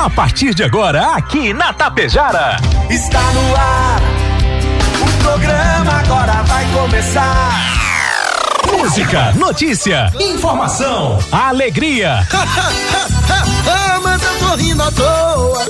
A partir de agora, aqui na Tapejara. Está no ar. O programa agora vai começar. Música, notícia, informação, alegria. ah, mas eu tô rindo à toa.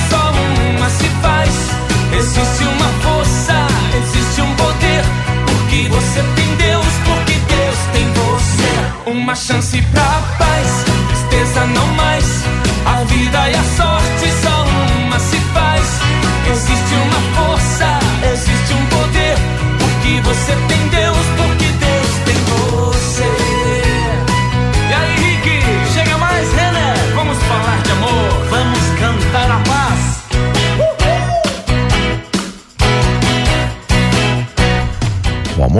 Uma chance pra paz, tristeza não mais. A vida e a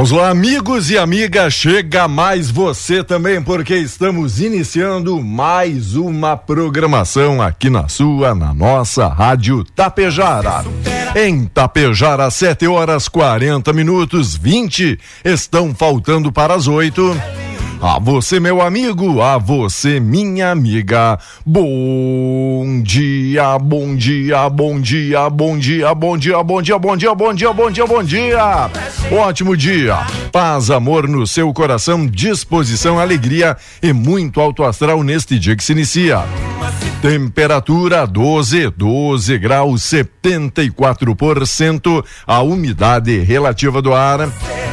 Vamos lá, amigos e amigas, chega mais você também, porque estamos iniciando mais uma programação aqui na sua, na nossa Rádio Tapejara. Em Tapejara, 7 horas 40 minutos, 20 estão faltando para as 8. A você, meu amigo, a você, minha amiga. Bom dia, bom dia, bom dia, bom dia, bom dia, bom dia, bom dia, bom dia, bom dia, bom dia. Ótimo dia. Paz, amor no seu coração, disposição, alegria e muito alto astral neste dia que se inicia. Temperatura 12, 12 graus, 74%. A umidade relativa do ar.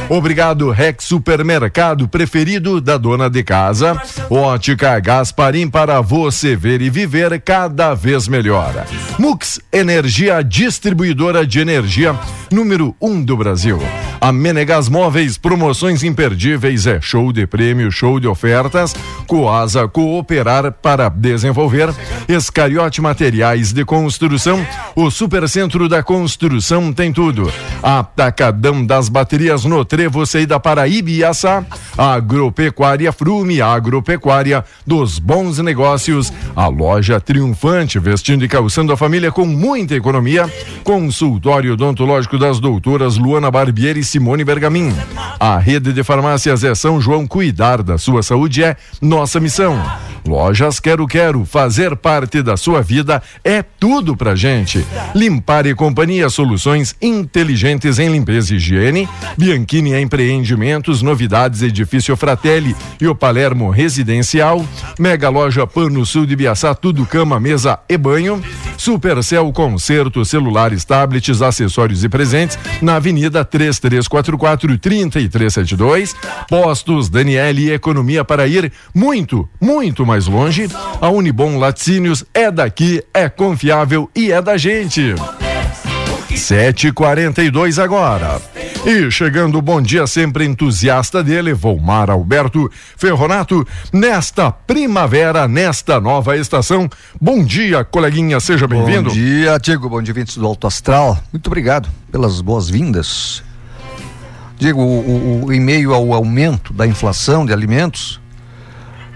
Obrigado, Rex Supermercado preferido da dona de casa. Ótica Gasparim para você ver e viver cada vez melhor. Mux Energia Distribuidora de Energia, número 1 um do Brasil. A Menegas Móveis, promoções imperdíveis, é show de prêmio, show de ofertas. Coasa Cooperar para desenvolver. Escariote Materiais de Construção. O Supercentro da Construção tem tudo. Atacadão das Baterias no Trevo, saída para Ibiaçá. Agropecuária Frume, agropecuária dos bons negócios. A loja triunfante, vestindo e calçando a família com muita economia. Consultório odontológico das doutoras Luana Barbieri e Simone Bergamin. A rede de farmácias é São João. Cuidar da sua saúde é nossa missão. Lojas Quero Quero, fazer parte da sua vida é tudo pra gente. Limpar e Companhia, soluções inteligentes em limpeza e higiene. Bianchini Empreendimentos, novidades Edifício Fratelli e o Palermo Residencial. Mega Loja Pano Sul de Biaçá, tudo cama, mesa e banho. Supercel Concerto, celulares, tablets, acessórios e presentes na Avenida 3344 3372. Postos Daniele Economia para ir muito, muito mais longe. A Unibom Laticínios é daqui, é confiável e é da gente. 7h42 agora. E chegando o bom dia sempre entusiasta dele, Volmar Alberto Ferronato, nesta primavera, nesta nova estação. Bom dia, coleguinha, seja bem-vindo. Bom dia, Diego, bom dia, vindos do Alto Astral. Muito obrigado pelas boas-vindas. Diego, o, o, em meio ao aumento da inflação de alimentos,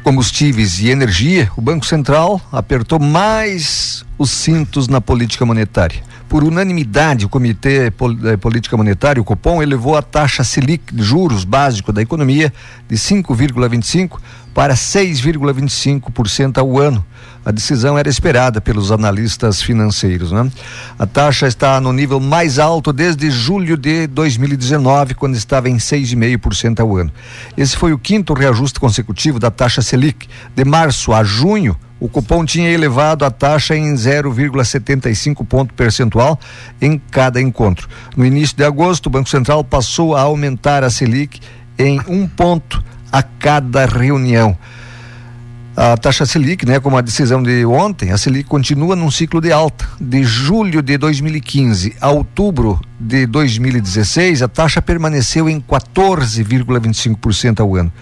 combustíveis e energia, o Banco Central apertou mais os cintos na política monetária. Por unanimidade, o Comitê de Política Monetária, o Copom, elevou a taxa Selic de juros básico da economia de 5,25 para 6,25% ao ano. A decisão era esperada pelos analistas financeiros. Né? A taxa está no nível mais alto desde julho de 2019, quando estava em 6,5% ao ano. Esse foi o quinto reajuste consecutivo da taxa Selic. De março a junho, o cupom tinha elevado a taxa em 0,75 ponto percentual em cada encontro. No início de agosto, o Banco Central passou a aumentar a Selic em um ponto a cada reunião. A taxa Selic, né, como a decisão de ontem, a Selic continua num ciclo de alta. De julho de 2015 a outubro de 2016, a taxa permaneceu em 14,25% ao ano.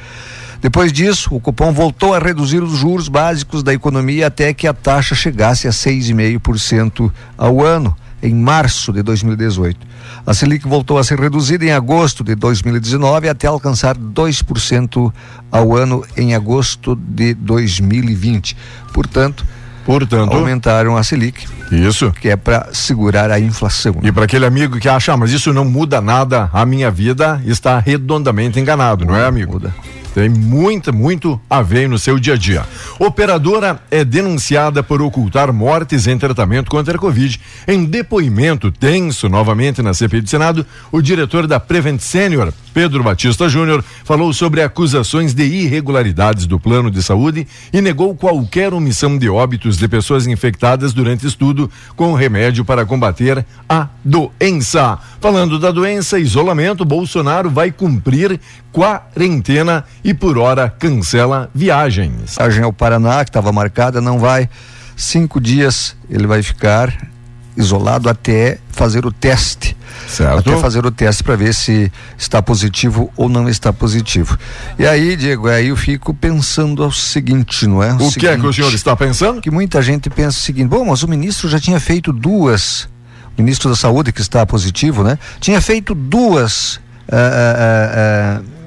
Depois disso, o cupom voltou a reduzir os juros básicos da economia até que a taxa chegasse a 6,5% ao ano, em março de 2018. A Selic voltou a ser reduzida em agosto de 2019 até alcançar 2% ao ano em agosto de 2020. Portanto, Portanto, aumentaram a Selic. Isso. Que é para segurar a inflação. E para aquele amigo que acha, ah, mas isso não muda nada, a minha vida está redondamente enganado, não é, amigo? Muda. Tem muita, muito a ver no seu dia a dia. Operadora é denunciada por ocultar mortes em tratamento contra a Covid. Em depoimento tenso novamente na CPI do Senado, o diretor da Prevent Senior, Pedro Batista Júnior, falou sobre acusações de irregularidades do plano de saúde e negou qualquer omissão de óbitos de pessoas infectadas durante estudo com remédio para combater a doença. Falando da doença, isolamento, Bolsonaro vai cumprir quarentena e por hora cancela viagens. A viagem ao Paraná, que estava marcada, não vai. Cinco dias ele vai ficar isolado até fazer o teste. Certo. Até fazer o teste para ver se está positivo ou não está positivo. E aí, Diego, aí eu fico pensando o seguinte, não é? O, o seguinte, que é que o senhor está pensando? Que muita gente pensa o seguinte: bom, mas o ministro já tinha feito duas. O ministro da Saúde, que está positivo, né? Tinha feito duas. Uh, uh, uh,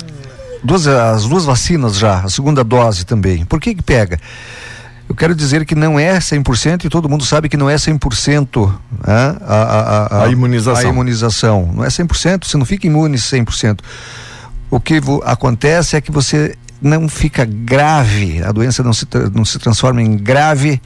duas, as duas vacinas já, a segunda dose também. Por que que pega? Eu quero dizer que não é 100% e todo mundo sabe que não é 100% né? a, a, a, a, imunização. A imunização. Não é 100%, você não fica imune 100%. O que acontece é que você não fica grave, a doença não se, não se transforma em grave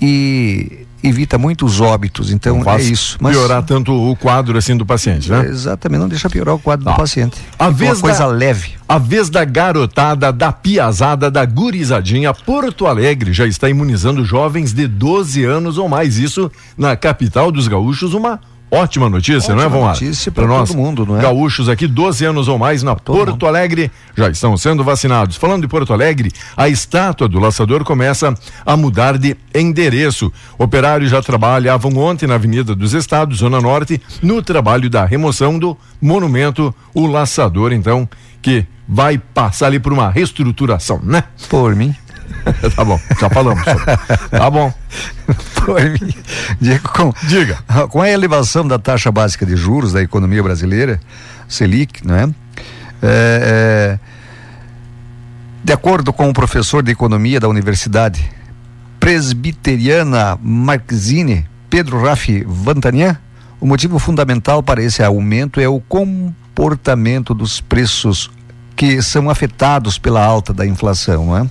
e evita muitos óbitos, então é isso. Mas piorar tanto o quadro assim do paciente, né? Exatamente, não deixa piorar o quadro do paciente. A vez uma coisa da, leve. A vez da garotada, da piazada, da gurizadinha, Porto Alegre já está imunizando jovens de 12 anos ou mais, isso na capital dos gaúchos, uma Ótima notícia, Ótima não é, Vomar? notícia para nós, todo mundo, não é? Gaúchos aqui, 12 anos ou mais na todo Porto mundo. Alegre, já estão sendo vacinados. Falando de Porto Alegre, a estátua do laçador começa a mudar de endereço. Operários já trabalhavam ontem na Avenida dos Estados, Zona Norte, no trabalho da remoção do monumento, o laçador, então, que vai passar ali por uma reestruturação, né? Por mim. tá bom, já falamos. tá bom. Diego, com, Diga. Com a elevação da taxa básica de juros da economia brasileira, Selic, não é? é, é de acordo com o professor de economia da Universidade Presbiteriana Marquezine, Pedro Raffi Vantanian, o motivo fundamental para esse aumento é o comportamento dos preços que são afetados pela alta da inflação, não é?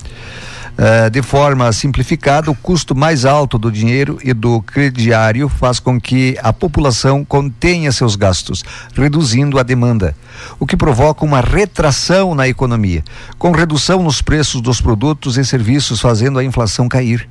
Uh, de forma simplificada, o custo mais alto do dinheiro e do crediário faz com que a população contenha seus gastos, reduzindo a demanda, o que provoca uma retração na economia, com redução nos preços dos produtos e serviços, fazendo a inflação cair.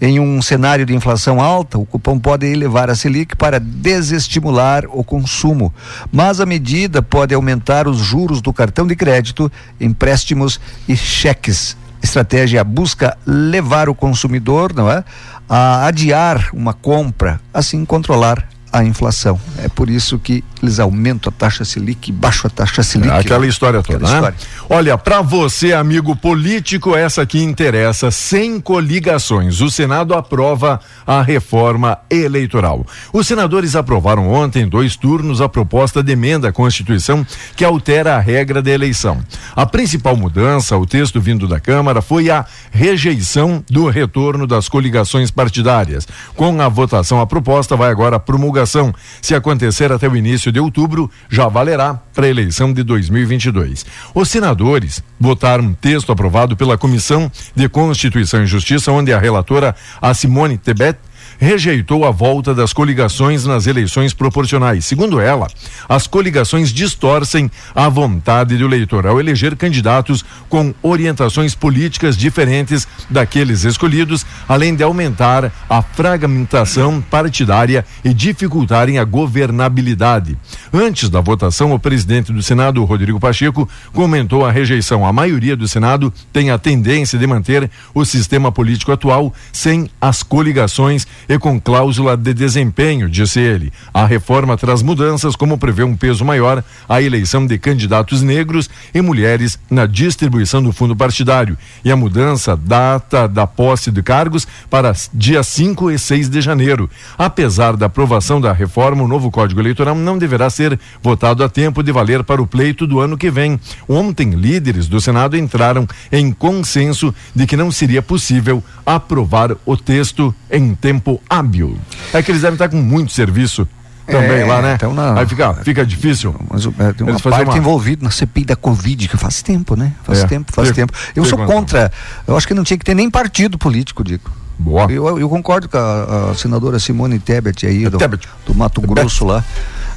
Em um cenário de inflação alta, o cupom pode elevar a Selic para desestimular o consumo, mas a medida pode aumentar os juros do cartão de crédito, empréstimos e cheques estratégia busca levar o consumidor, não é, a adiar uma compra, assim controlar a inflação. É por isso que eles aumentam a taxa Selic, baixam a taxa Selic. É aquela história toda, aquela né? História. Olha, para você, amigo político, essa aqui interessa, sem coligações. O Senado aprova a reforma eleitoral. Os senadores aprovaram ontem, em dois turnos, a proposta de emenda à Constituição que altera a regra da eleição. A principal mudança, o texto vindo da Câmara, foi a rejeição do retorno das coligações partidárias. Com a votação, a proposta vai agora promulgar votação, se acontecer até o início de outubro, já valerá para a eleição de 2022. Os senadores votaram um texto aprovado pela Comissão de Constituição e Justiça, onde a relatora, a Simone Tebet, rejeitou a volta das coligações nas eleições proporcionais. Segundo ela, as coligações distorcem a vontade do eleitor ao eleger candidatos com orientações políticas diferentes daqueles escolhidos, além de aumentar a fragmentação partidária e dificultarem a governabilidade. Antes da votação, o presidente do Senado, Rodrigo Pacheco, comentou a rejeição. A maioria do Senado tem a tendência de manter o sistema político atual sem as coligações e com cláusula de desempenho, disse ele. A reforma traz mudanças, como prevê um peso maior à eleição de candidatos negros e mulheres na distribuição do fundo partidário. E a mudança data da posse de cargos para dia 5 e 6 de janeiro. Apesar da aprovação da reforma, o novo Código Eleitoral não deverá ser votado a tempo de valer para o pleito do ano que vem. Ontem, líderes do Senado entraram em consenso de que não seria possível aprovar o texto em tempo hábil. É que eles devem estar com muito serviço também é, lá, né? Então na... Aí fica, fica difícil. Mas é, tem uma parte uma... envolvida na CPI da Covid, que faz tempo, né? Faz é, tempo, faz tempo. Eu sou contra. Eu acho que não tinha que ter nem partido político, digo. Boa. Eu, eu concordo com a, a, senadora Simone Tebet aí, do, Tebet. do Mato Grosso lá,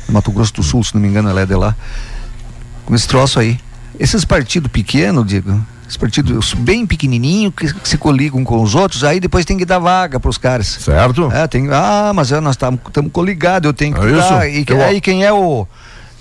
do Mato Grosso do Sul, se não me engano, ela é de lá. Com esse troço aí. Esses partidos pequenos, digo, os partidos bem pequenininhos que, se coligam com os outros, aí depois tem que dar vaga para os caras. Certo? É, tem, ah, mas nós estamos coligados, eu tenho que é dar. E eu... aí quem é o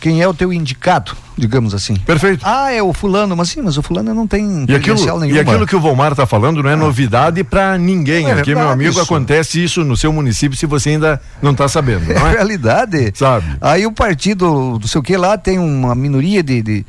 quem é o teu indicado, digamos assim. Perfeito. Ah, é o fulano, mas sim, mas o fulano não tem e aquilo, nenhuma. E aquilo que o Volmar está falando não é ah. novidade para ninguém. É Aqui, meu amigo, isso. acontece isso no seu município se você ainda não está sabendo, não é? É realidade. Sabe. Aí o partido, não sei o que lá, tem uma minoria de, de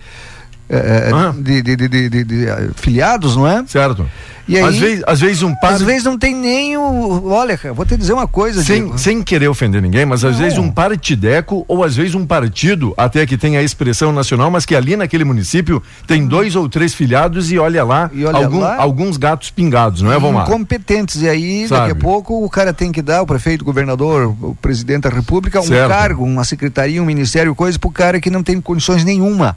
é, de, de, de, de, filiados, não é? Certo. E aí, às, vezes, às vezes um par... Às vezes não tem nem o. Olha, cara, vou te dizer uma coisa. Sem, sem querer ofender ninguém, mas às não. vezes um partideco ou às vezes um partido, até que tem a expressão nacional, mas que ali naquele município tem dois ou três filiados e olha lá, e olha algum, lá alguns gatos pingados, não é, Vomar? Incompetentes. E aí, Sabe? daqui a pouco, o cara tem que dar, o prefeito, o governador, o presidente da república, um certo. cargo, uma secretaria, um ministério, coisa pro cara que não tem condições nenhuma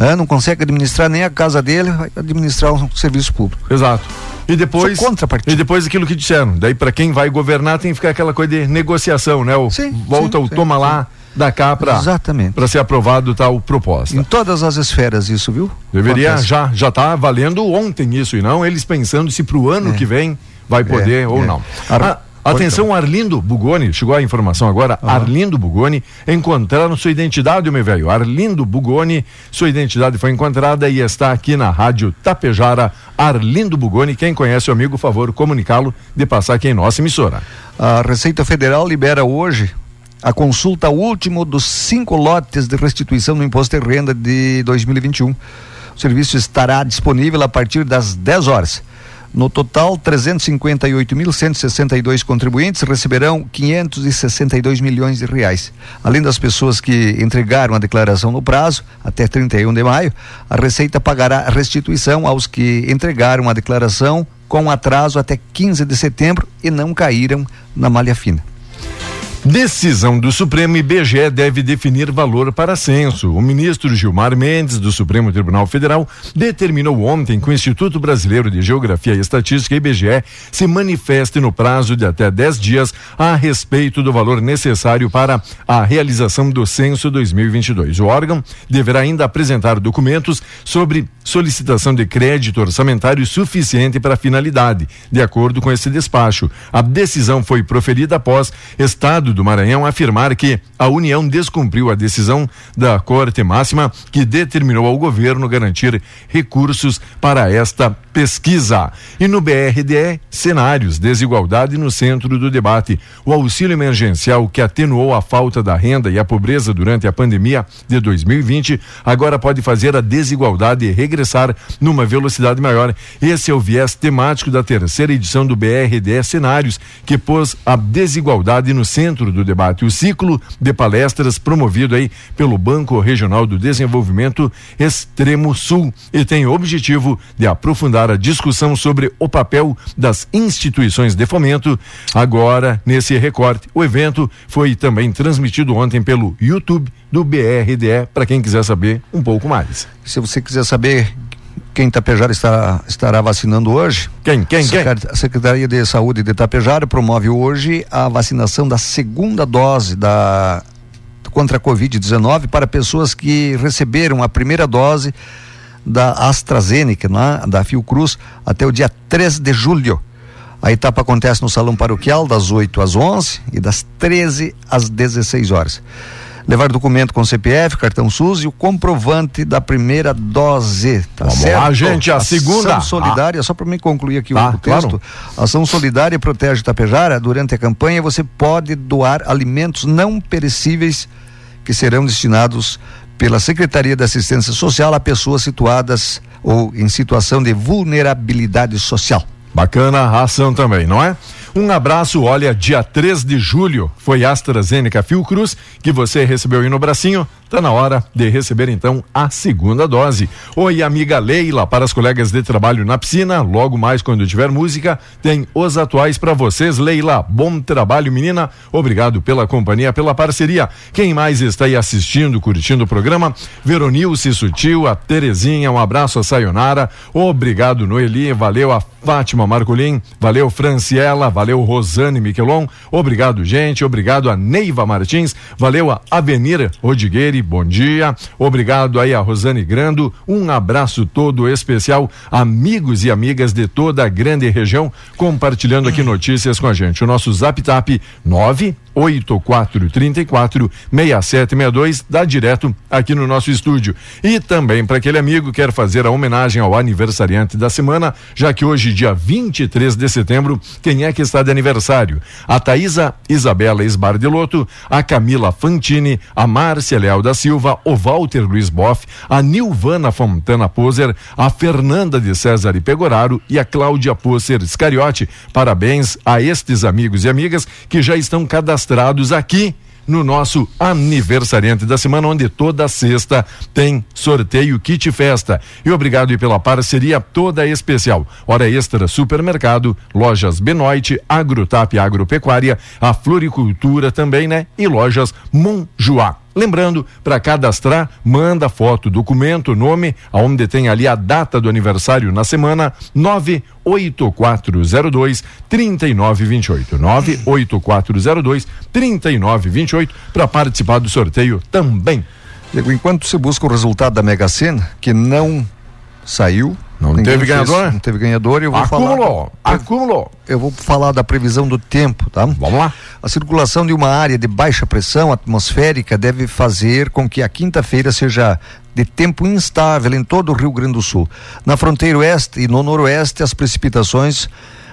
é, não consegue administrar nem a casa dele, vai administrar um serviço público. Exato. E depois, e depois aquilo que disseram, daí para quem vai governar tem que ficar aquela coisa de negociação, né? O, sim, volta sim, o sim, toma sim. lá da cá para para ser aprovado tal proposta. Em todas as esferas isso, viu? Deveria Acontece. já já tá valendo ontem isso e não eles pensando se para o ano é. que vem vai poder é, ou é. não. Ar... Atenção, Arlindo Bugoni, chegou a informação agora. Uhum. Arlindo Bugoni encontraram sua identidade, meu velho. Arlindo Bugoni, sua identidade foi encontrada e está aqui na Rádio Tapejara. Arlindo Bugoni, quem conhece o amigo, favor comunicá-lo de passar aqui em nossa emissora. A Receita Federal libera hoje a consulta último dos cinco lotes de restituição do imposto de renda de 2021. O serviço estará disponível a partir das 10 horas. No total, 358.162 contribuintes receberão 562 milhões de reais. Além das pessoas que entregaram a declaração no prazo, até 31 de maio, a Receita pagará restituição aos que entregaram a declaração com atraso até 15 de setembro e não caíram na malha fina. Decisão do Supremo IBGE deve definir valor para censo. O ministro Gilmar Mendes, do Supremo Tribunal Federal, determinou ontem que o Instituto Brasileiro de Geografia e Estatística, IBGE, se manifeste no prazo de até 10 dias a respeito do valor necessário para a realização do censo 2022. O órgão deverá ainda apresentar documentos sobre solicitação de crédito orçamentário suficiente para a finalidade, de acordo com esse despacho. A decisão foi proferida após Estado Do Maranhão afirmar que a União descumpriu a decisão da Corte Máxima que determinou ao governo garantir recursos para esta pesquisa. E no BRDE, cenários, desigualdade no centro do debate. O auxílio emergencial que atenuou a falta da renda e a pobreza durante a pandemia de 2020 agora pode fazer a desigualdade regressar numa velocidade maior. Esse é o viés temático da terceira edição do BRDE Cenários, que pôs a desigualdade no centro do debate. O ciclo de palestras promovido aí pelo Banco Regional do Desenvolvimento Extremo Sul e tem o objetivo de aprofundar aprofundar a discussão sobre o papel das instituições de fomento. Agora, nesse recorte, o evento foi também transmitido ontem pelo YouTube do BRDE, para quem quiser saber um pouco mais. Se você quiser saber quem Itapejara estará, estará vacinando hoje. Quem, quem? A Secretaria de Saúde de Itapejara promove hoje a vacinação da segunda dose da contra a Covid-19 para pessoas que receberam a primeira dose da AstraZeneca, né, da Fiocruz, até o dia 3 de julho. A etapa acontece no Salão Paroquial, das 8 às 11 e das 13 às 16 horas. Levar documento com CPF, cartão SUS e o comprovante da primeira dose. Tá Vamos certo? lá, gente, a segunda. Ação solidária, ah. só para me concluir aqui tá, o, o texto. Claro. Ação solidária protege Tapejara. Durante a campanha, você pode doar alimentos não perecíveis que serão destinados pela Secretaria de Assistência Social a pessoas situadas ou em situação de vulnerabilidade social. Bacana a ação também, não é? Um abraço, olha, dia 3 de julho foi AstraZeneca Fiocruz que você recebeu aí no bracinho. Tá na hora de receber então a segunda dose. Oi, amiga Leila, para as colegas de trabalho na piscina, logo mais quando tiver música, tem os atuais para vocês, Leila. Bom trabalho, menina. Obrigado pela companhia, pela parceria. Quem mais está aí assistindo, curtindo o programa? Veronilce Sutil, a Terezinha, um abraço a Sayonara. Obrigado, Noeli, valeu a Fátima Marcolim, valeu Franciela, valeu Rosane Miquelon, obrigado, gente, obrigado a Neiva Martins, valeu a Avenir Bom dia. Obrigado aí a Rosane Grando. Um abraço todo especial, amigos e amigas de toda a grande região, compartilhando aqui notícias com a gente. O nosso Zap Tap 9 8434 6762 dá direto aqui no nosso estúdio. E também para aquele amigo que quer fazer a homenagem ao aniversariante da semana, já que hoje, dia 23 de setembro, quem é que está de aniversário? A Thaisa Isabela Esbardeloto, a Camila Fantini, a Márcia Leal da Silva, o Walter Luiz Boff, a Nilvana Fontana Poser, a Fernanda de César e Pegoraro e a Cláudia Poser Scariotti. Parabéns a estes amigos e amigas que já estão cadastrados cadastrados aqui no nosso aniversariante da semana, onde toda sexta tem sorteio kit festa. E obrigado pela parceria toda especial. Hora extra supermercado, lojas Benoit, Agrotap Agropecuária, a Floricultura também, né? E lojas Monjoá. Lembrando, para cadastrar, manda foto, documento, nome, aonde tem ali a data do aniversário na semana, 98402 3928. 98402 3928 para participar do sorteio também. Diego, enquanto você busca o resultado da Mega Sena, que não saiu, não Ninguém teve ganhador? Fez, não teve ganhador. Eu vou acumulou, falar, acumulou. Eu vou falar da previsão do tempo, tá? Vamos lá. A circulação de uma área de baixa pressão atmosférica deve fazer com que a quinta-feira seja de tempo instável em todo o Rio Grande do Sul. Na fronteira oeste e no noroeste, as precipitações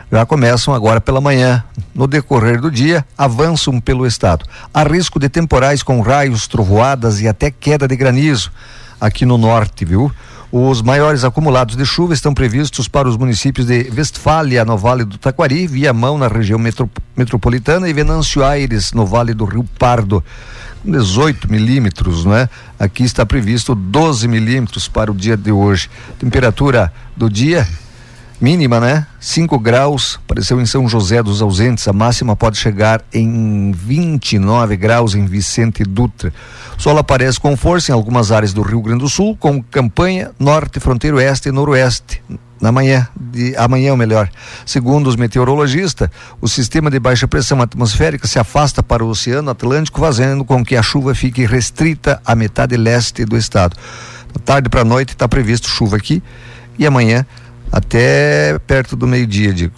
já começam agora pela manhã. No decorrer do dia, avançam pelo estado. Há risco de temporais com raios, trovoadas e até queda de granizo aqui no norte, viu? Os maiores acumulados de chuva estão previstos para os municípios de Westfália, no Vale do Taquari, Viamão, na região metro, metropolitana, e Venâncio Aires, no Vale do Rio Pardo. 18 milímetros, não é? Aqui está previsto 12 milímetros para o dia de hoje. Temperatura do dia mínima, né? 5 graus, apareceu em São José dos Ausentes, a máxima pode chegar em 29 graus em Vicente Dutra. O sol aparece com força em algumas áreas do Rio Grande do Sul, com campanha norte, fronteiro oeste e noroeste. Na manhã, de amanhã ou melhor. Segundo os meteorologistas, o sistema de baixa pressão atmosférica se afasta para o Oceano Atlântico, fazendo com que a chuva fique restrita à metade leste do estado. Da tarde para a noite está previsto chuva aqui e amanhã até perto do meio-dia, digo.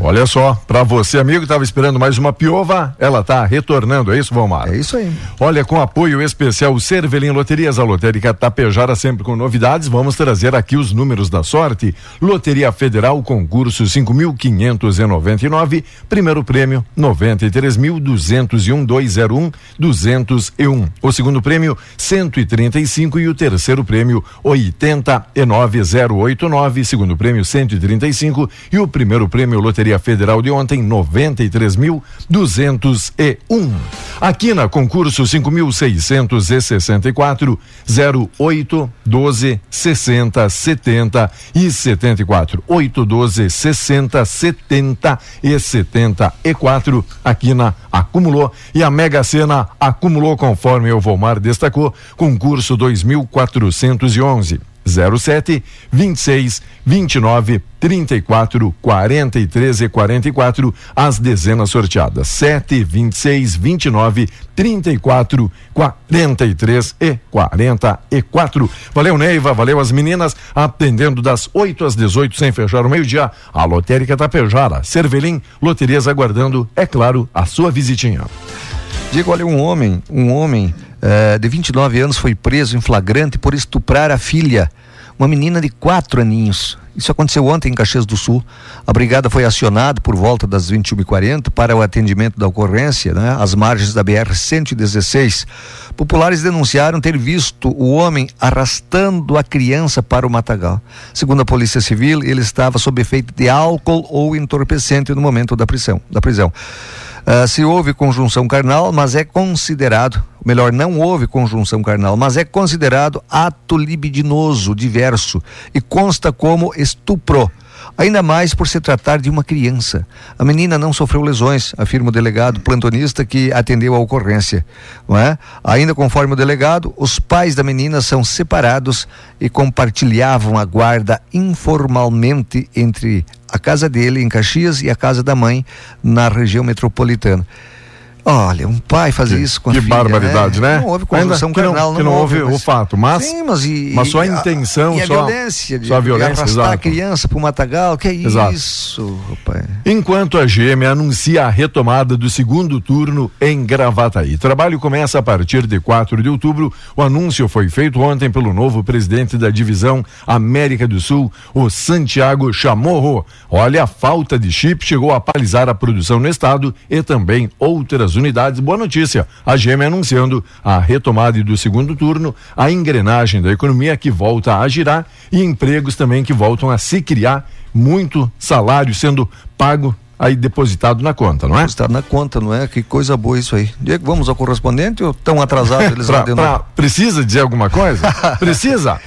Olha só, para você, amigo, estava esperando mais uma piova, ela está retornando, é isso, Valmar? É isso aí. Olha, com apoio especial Cervelim Loterias, a lotérica Tapejara sempre com novidades, vamos trazer aqui os números da sorte. Loteria Federal, concurso 5.599, primeiro prêmio 93.201, 201, 201. O segundo prêmio 135 e o terceiro prêmio 89089, segundo prêmio 135 e o primeiro prêmio Loteria Loteria Federal de ontem, 93.201. Aqui na concurso 5.664 08 12 60 70 e 74. 8 12 60 70 e 74. Aqui na acumulou e a Mega Sena acumulou conforme o Volmar destacou, concurso 2411 07 26 29 34 43 e 44 as dezenas sorteadas. 7 26 29 34 43 e 44 valeu Neiva. Valeu as meninas. Atendendo das 8 às 18 sem fechar o meio-dia. A lotérica Tapejara Cervelim Loterias aguardando é claro a sua visitinha. Diego olha um homem um homem eh, de 29 anos foi preso em flagrante por estuprar a filha uma menina de quatro aninhos. Isso aconteceu ontem em Caxias do Sul. A brigada foi acionada por volta das 21h40 para o atendimento da ocorrência, né, às margens da BR-116. Populares denunciaram ter visto o homem arrastando a criança para o matagal. Segundo a Polícia Civil, ele estava sob efeito de álcool ou entorpecente no momento da prisão. Da prisão. Uh, se houve conjunção carnal, mas é considerado, melhor, não houve conjunção carnal, mas é considerado ato libidinoso diverso e consta como estupro ainda mais por se tratar de uma criança. A menina não sofreu lesões, afirma o delegado plantonista que atendeu a ocorrência. É? Ainda conforme o delegado, os pais da menina são separados e compartilhavam a guarda informalmente entre a casa dele em Caxias e a casa da mãe na região metropolitana. Olha, um pai fazer que, isso com que a filha, barbaridade, né? Não houve Ainda, carnal, que não, não, houve, mas, o fato, mas, sim, mas, e, mas só a intenção, e a só, violência, de, só a violência, de arrastar exato. a criança para o matagal, que é Exato. isso, rapaz. Enquanto a GM anuncia a retomada do segundo turno em Gravataí. Trabalho começa a partir de 4 de outubro. O anúncio foi feito ontem pelo novo presidente da divisão América do Sul, o Santiago Chamorro. Olha, a falta de chip chegou a paralisar a produção no estado e também outras unidades. Boa notícia, a GM anunciando a retomada do segundo turno, a engrenagem da economia que volta a girar e empregos também que voltam a se criar, muito salário sendo pago aí depositado na conta, não é? Está na conta, não é? Que coisa boa isso aí. Diego, vamos ao correspondente ou tão atrasados eles Pra- pra- precisa dizer alguma coisa? precisa?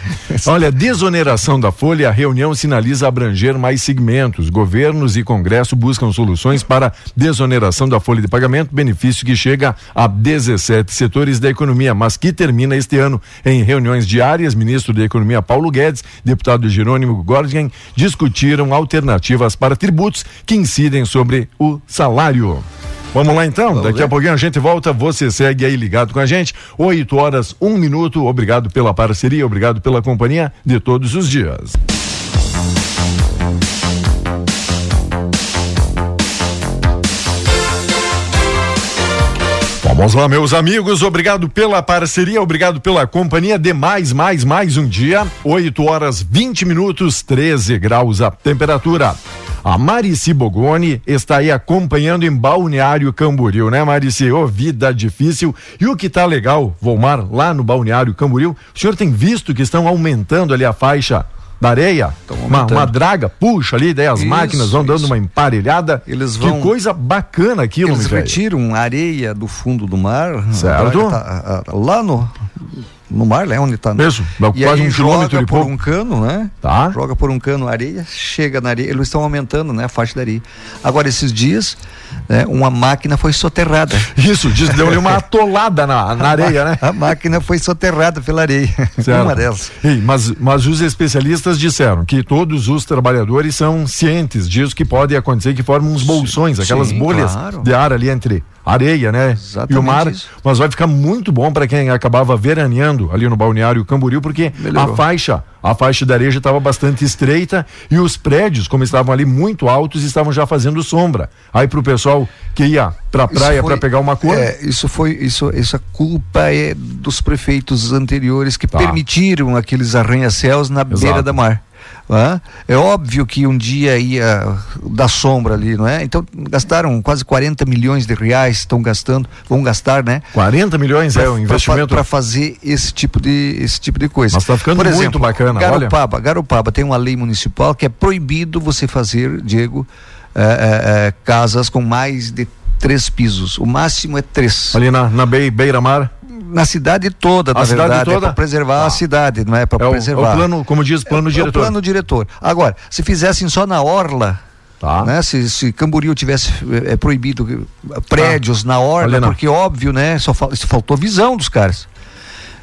Olha, desoneração da folha, a reunião sinaliza abranger mais segmentos. Governos e Congresso buscam soluções para desoneração da folha de pagamento, benefício que chega a 17 setores da economia, mas que termina este ano em reuniões diárias. Ministro da Economia Paulo Guedes, deputado Jerônimo Gorgen discutiram alternativas para tributos que incidem sobre o salário. Vamos lá então, Vamos daqui ver. a pouquinho a gente volta, você segue aí ligado com a gente, 8 horas, um minuto, obrigado pela parceria, obrigado pela companhia de todos os dias. Vamos lá, meus amigos, obrigado pela parceria, obrigado pela companhia de mais, mais, mais um dia, 8 horas 20 minutos, 13 graus a temperatura. A Marici Bogoni está aí acompanhando em Balneário Camboriú, né, Marici? Ô, vida difícil. E o que tá legal, Volmar, lá no Balneário Camboriú, o senhor tem visto que estão aumentando ali a faixa da areia? Uma, uma draga, puxa ali, daí as Isso, máquinas vão dando isso. uma emparelhada. Eles Que vão- coisa bacana aquilo, Eles retiram areia do fundo do mar. Certo. tá, lá no, no mar, né? Onde tá. Isso, dá e quase um quilômetro joga por pouco. um cano, né? Tá. Joga por um cano areia, chega na areia. Eles estão aumentando, né? A faixa da areia. Agora, esses dias, né, uma máquina foi soterrada. Isso, diz deu-lhe uma atolada na, na areia, né? A máquina foi soterrada pela areia. Certo. Uma delas. Ei, mas, mas os especialistas disseram que todos os trabalhadores são cientes disso que pode acontecer, que formam uns bolsões, aquelas sim, bolhas claro. de ar ali entre areia, né? Exatamente e o mar. isso. Mas vai ficar muito bom para quem acabava veraneando ali no balneário Camboriú, porque Melhorou. a faixa, a faixa da areia estava bastante estreita e os prédios, como estavam ali muito altos, estavam já fazendo sombra. Aí pro pessoal que ia pra Isso praia para pegar uma cor, É, isso foi isso essa culpa é dos prefeitos anteriores que Tá. permitiram aqueles arranha-céus na Exato. beira da mar. Hã? É óbvio que um dia ia dar sombra ali, não é? Então gastaram quase 40 milhões de reais, estão gastando, vão gastar, né? 40 milhões é o investimento. para fazer esse tipo de esse tipo de coisa. Mas tá ficando Por muito exemplo, bacana, olha. Garopaba, Garopaba tem uma lei municipal que é proibido você fazer, Diego, eh, eh, eh, casas com mais de três pisos. O máximo é três. Ali na, na bei- beira-mar. Na cidade toda, A na cidade verdade, toda? é para preservar Ah. a cidade, não é para É o, é preservar. o plano, como diz, plano É o diretor. plano diretor. Agora, se fizessem só na orla, Tá. né? Se, se Camboriú tivesse é, proibido eh, prédios na orla, porque óbvio, né? Só fal- isso faltou visão dos caras.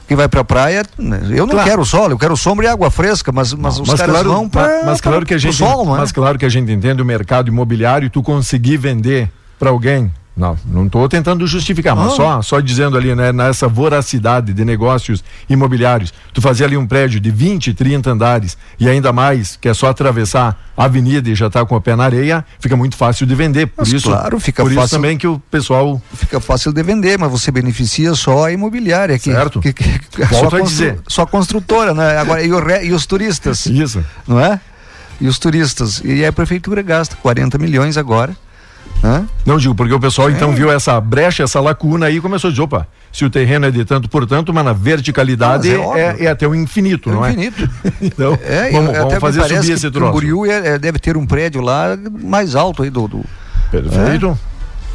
Que vai pra praia, né, eu não Claro. quero sol, eu quero sombra e água fresca, mas, mas os mas caras claro, vão pra, mas, mas claro que a gente, sol, não é? mas claro que a gente entende o mercado imobiliário e tu conseguir vender para alguém. Não, não estou tentando justificar, mas Ah. só, só dizendo ali, né, nessa voracidade de negócios imobiliários, tu fazer ali um prédio de 20, 30 andares e ainda mais, que é só atravessar a avenida e já tá com o pé na areia, fica muito fácil de vender. Por Mas isso, claro, fica por isso fácil. também que o pessoal Fica fácil de vender, mas você beneficia só a imobiliária que, Certo. que, que, que Volto só, a dizer. só construtora, né? Agora e, re- e os turistas, Isso. não é? E os turistas e a prefeitura gasta 40 milhões agora, né? Não digo, porque o pessoal É. então viu essa brecha, essa lacuna aí e começou a dizer, opa, se o terreno é de tanto por tanto, mas na verticalidade Mas é é, é até o infinito, É não infinito. é? Então, É, vamos, vamos fazer subir esse troço. Camboriú é- é- deve ter um prédio lá mais alto aí do, do Perfeito.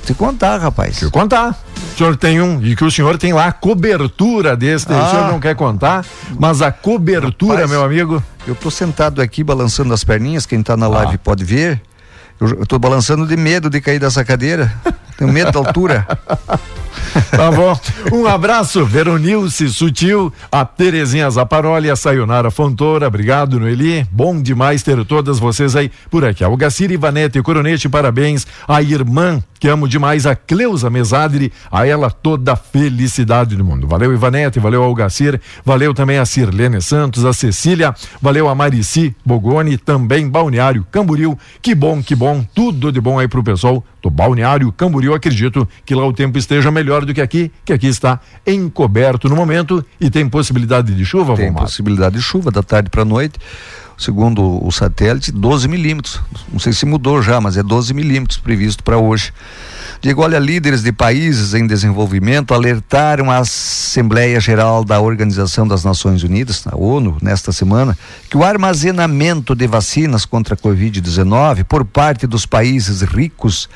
se contar, rapaz. Eu contar. O senhor tem um, e que o senhor tem lá a cobertura desse, o Ah. senhor não quer contar, mas a cobertura, Rapaz. meu amigo, Eu tô sentado aqui balançando as perninhas, quem tá na Ah. live pode ver. Eu, tô balançando de medo de cair dessa cadeira. Tenho medo da altura. Tá bom. Um abraço, Veronilce Sutil, a Terezinha Zaparoli, a Sayonara Fontoura, obrigado, Noeli. Bom demais ter todas vocês aí por aqui. Algacir Ivanete Coronete, parabéns. A irmã, que amo demais, a Cleusa Mesadri, a ela toda a felicidade do mundo. Valeu, Ivanete, valeu, Algacir, valeu também a Sirlene Santos, a Cecília, valeu a Marici Bogoni, também Balneário Camboriú. Que bom, que bom, tudo de bom aí pro pessoal do Balneário Camboriú. Acredito que lá o tempo esteja melhor do que aqui, que aqui está encoberto no momento e tem possibilidade de chuva, Tem Vomar? possibilidade de chuva da tarde para noite. Segundo o satélite, 12 milímetros. Não sei se mudou já, mas é 12 milímetros previsto para hoje. Diego, olha, líderes de países em desenvolvimento alertaram a Assembleia Geral da Organização das Nações Unidas, a ONU, nesta semana, que o armazenamento de vacinas contra a Covid-19 por parte dos países ricos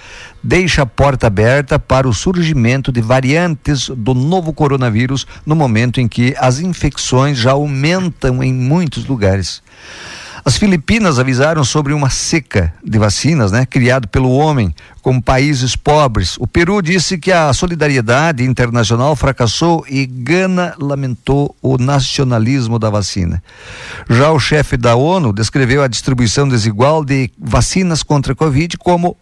deixa a porta aberta para o surgimento de variantes do novo coronavírus no momento em que as infecções já aumentam em muitos lugares. As Filipinas avisaram sobre uma seca de vacinas, né, criado pelo homem, como países pobres. O Peru disse que a solidariedade internacional fracassou e Gana lamentou o nacionalismo da vacina. Já o chefe da ONU descreveu a distribuição desigual de vacinas contra a Covid como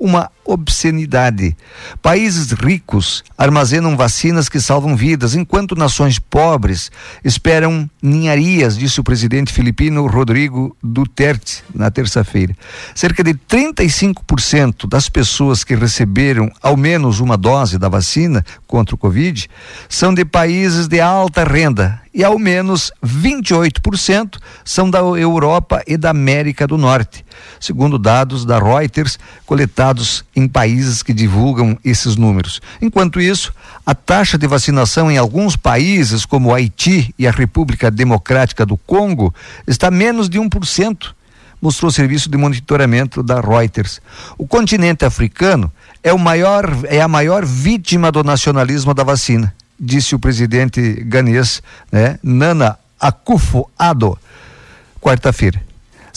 uma obscenidade. Países ricos armazenam vacinas que salvam vidas, enquanto nações pobres esperam ninharias, disse o presidente filipino Rodrigo Duterte na terça-feira. Cerca de 35% das pessoas que receberam ao menos uma dose da vacina contra o Covid são de países de alta renda e ao menos 28% são da Europa e da América do Norte, segundo dados da Reuters coletados em países que divulgam esses números. Enquanto isso, a taxa de vacinação em alguns países, como Haiti e a República Democrática do Congo, está menos de 1%. Mostrou o serviço de monitoramento da Reuters. O continente africano é, o maior, é a maior vítima do nacionalismo da vacina disse o presidente ganês, né, Nana Akufo-Addo, quarta-feira.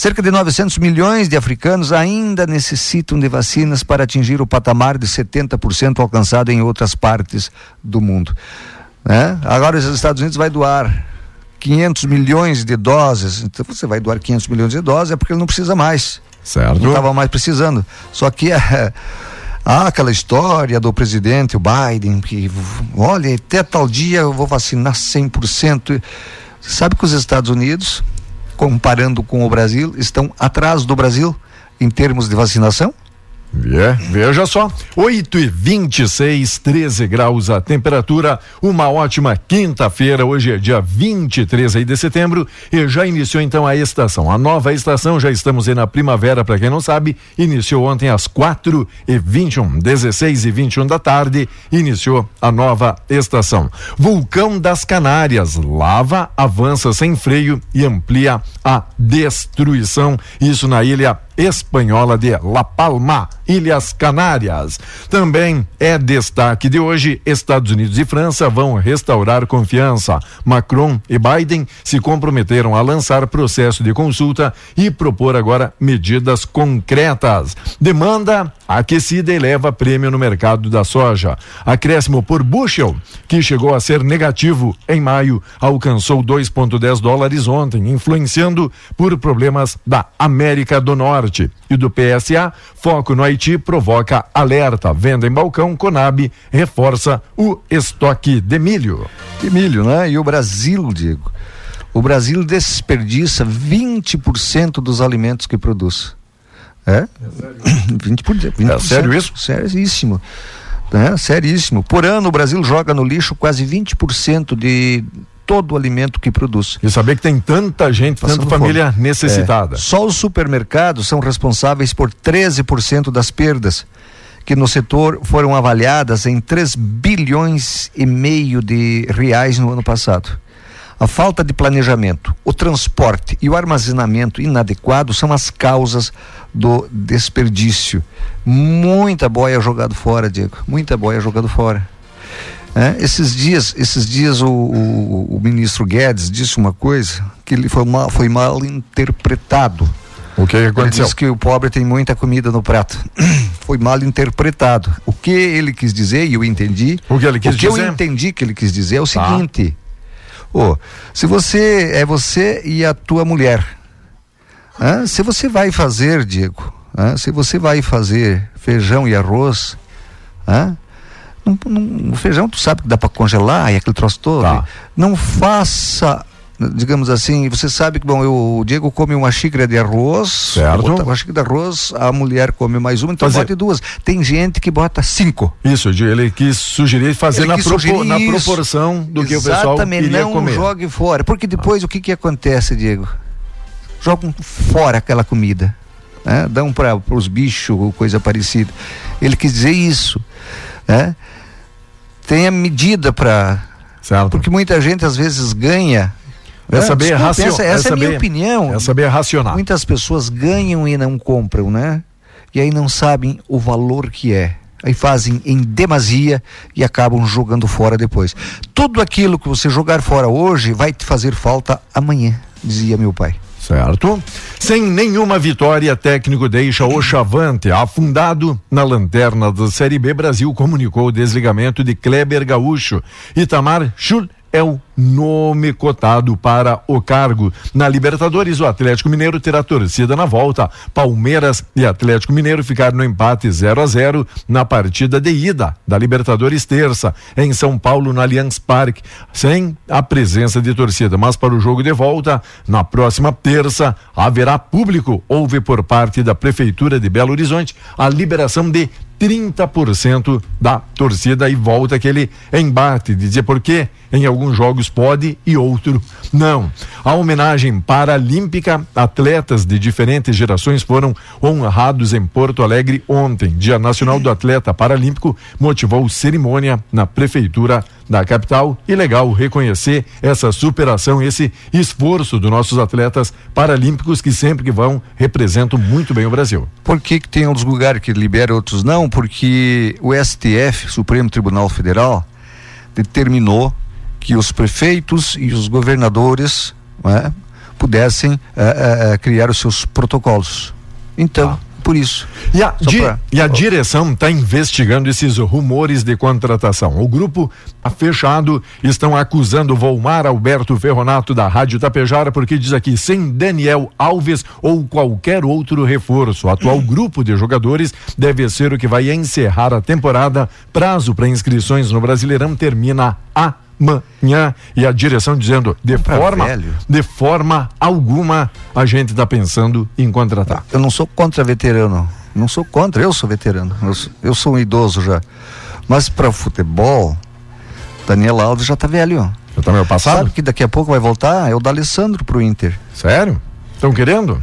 Cerca de 900 milhões de africanos ainda necessitam de vacinas para atingir o patamar de 70% alcançado em outras partes do mundo. Né? Agora os Estados Unidos vai doar 500 milhões de doses. Então você vai doar 500 milhões de doses é porque ele não precisa mais. Certo. Não estava mais precisando. Só que é, há aquela história do presidente, o Biden, que olha, até tal dia eu vou vacinar 100%. Sabe que os Estados Unidos, comparando com o Brasil, estão atrás do Brasil em termos de vacinação? É, veja só, 8 e 26, 13 graus a temperatura, uma ótima quinta-feira, hoje é dia 23 aí de setembro. E já iniciou então a estação. A nova estação, já estamos aí na primavera, para quem não sabe, iniciou ontem às 4 e 21, 16 e 21 da tarde, iniciou a nova estação. Vulcão das Canárias, lava, avança sem freio e amplia a destruição, isso na ilha espanhola de La Palma, Ilhas Canárias. Também é destaque de hoje: Estados Unidos e França vão restaurar confiança. Macron e Biden se comprometeram a lançar processo de consulta e propor agora medidas concretas. Demanda aquecida eleva prêmio no mercado da soja. Acréscimo por bushel, que chegou a ser negativo em maio, alcançou 2,10 dólares ontem, influenciando por problemas da América do Norte. E do PSA, foco no Haiti provoca alerta. Venda em balcão, Conab reforça o estoque de milho. De milho, né? E o Brasil, Diego. O Brasil desperdiça 20% dos alimentos que produz. É? 20%. Por, 20%. É sério isso? Seríssimo. É, seríssimo. Por ano, o Brasil joga no lixo quase 20% de todo o alimento que produz. E saber que tem tanta gente, Passando tanta família fome. necessitada. É. Só os supermercados são responsáveis por 13% das perdas, que no setor foram avaliadas em 3 bilhões e meio de reais no ano passado. A falta de planejamento, o transporte e o armazenamento inadequado são as causas do desperdício. Muita boia jogado fora, Diego. Muita boia jogado fora. É, esses dias, esses dias o, o, o, ministro Guedes disse uma coisa que ele foi mal, foi mal interpretado. O que aconteceu? Ele disse que o pobre tem muita comida no prato. foi mal interpretado. O que ele quis dizer, e eu entendi. O que ele quis o que dizer? eu entendi que ele quis dizer é o tá. seguinte: oh, se você é você e a tua mulher, ah, se você vai fazer, Diego, ah, se você vai fazer feijão e arroz, ah, o feijão tu sabe que dá para congelar e aquele troço todo. Tá. Não faça digamos assim, você sabe que bom, eu, o Diego come uma xícara de arroz, certo. Bota uma xícara de arroz, a mulher come mais uma, então fazer... bote duas. Tem gente que bota cinco. Isso, ele quis sugerir fazer ele na, sugerir na proporção do Exatamente, que o pessoal queria não comer. jogue fora, porque depois ah. o que que acontece, Diego? Jogam fora aquela comida, né? dão para os bichos ou coisa parecida. Ele quis dizer isso, né? Tenha medida para porque muita gente às vezes ganha é, saber desculpa, racio... Essa, essa é a minha opinião. É saber racionar. Muitas pessoas ganham e não compram, né? E aí não sabem o valor que é. Aí fazem em demasia e acabam jogando fora depois. Tudo aquilo que você jogar fora hoje vai te fazer falta amanhã, dizia meu pai. Certo. Sem nenhuma vitória, técnico deixa o Chavante afundado na lanterna da Série B. Brasil comunicou o desligamento de Kleber Gaúcho. Itamar Schul é o nome cotado para o cargo. Na Libertadores, o Atlético Mineiro terá torcida na volta. Palmeiras e Atlético Mineiro ficaram no empate 0 a 0 na partida de ida da Libertadores terça, em São Paulo, no Allianz Parque, sem a presença de torcida. Mas para o jogo de volta, na próxima terça, haverá público. Houve por parte da Prefeitura de Belo Horizonte a liberação de 30% da torcida e volta aquele embate, de dizer por quê em alguns jogos pode e outro não. A homenagem paralímpica, atletas de diferentes gerações foram honrados em Porto Alegre ontem. Dia Nacional do Atleta Paralímpico motivou cerimônia na prefeitura da capital e legal reconhecer essa superação, esse esforço dos nossos atletas paralímpicos que sempre que vão representam muito bem o Brasil. Por que, que tem uns lugares que liberam outros não? Porque o STF, Supremo Tribunal Federal, determinou que os prefeitos e os governadores é, pudessem é, é, criar os seus protocolos. Então, ah por isso. E a, di pra... e a direção está investigando esses rumores de contratação. O grupo fechado estão acusando Volmar Alberto Ferronato da Rádio Tapejara porque diz aqui sem Daniel Alves ou qualquer outro reforço. O atual grupo de jogadores deve ser o que vai encerrar a temporada. Prazo para inscrições no Brasileirão termina a manhã e a direção dizendo de forma velho. de forma alguma a gente está pensando em contratar. Eu não sou contra veterano, não sou contra, eu sou veterano, eu sou, eu sou um idoso já, mas para futebol, Daniel Alves já está velho. Já tá meio passado? Sabe que daqui a pouco vai voltar? É o D'Alessandro pro Inter. Sério? Estão querendo?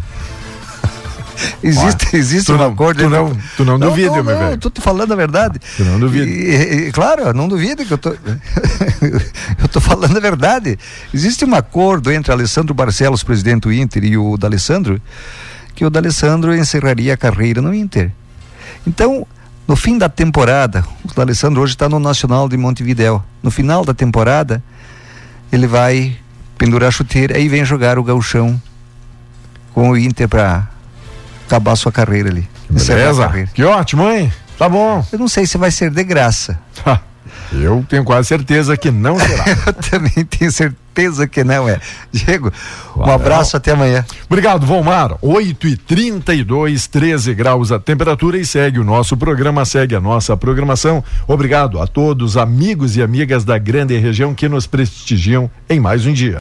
Existe, existe tu um não, acordo. Tu não, tu não, não duvida, não, meu velho. Eu tô te falando a verdade. Tu não duvida. E, e, claro, não duvida que eu tô. eu tô falando a verdade. Existe um acordo entre Alessandro Barcelos, presidente do Inter, e o D'Alessandro, que o D'Alessandro encerraria a carreira no Inter. Então, no fim da temporada, o D'Alessandro hoje está no Nacional de Montevidéu. No final da temporada, ele vai pendurar a chuteira e vem jogar o gauchão com o Inter para acabar a sua carreira ali. Beleza? carreira. Que ótimo, hein? Tá bom. Eu não sei se vai ser de graça. Eu tenho quase certeza que não será. Eu também tenho certeza que não é. Diego, um Valeu. abraço, até amanhã. Obrigado, Volmar. 8 e 32 13 graus a temperatura e segue o nosso programa, segue a nossa programação. Obrigado a todos, amigos e amigas da grande região que nos prestigiam em mais um dia.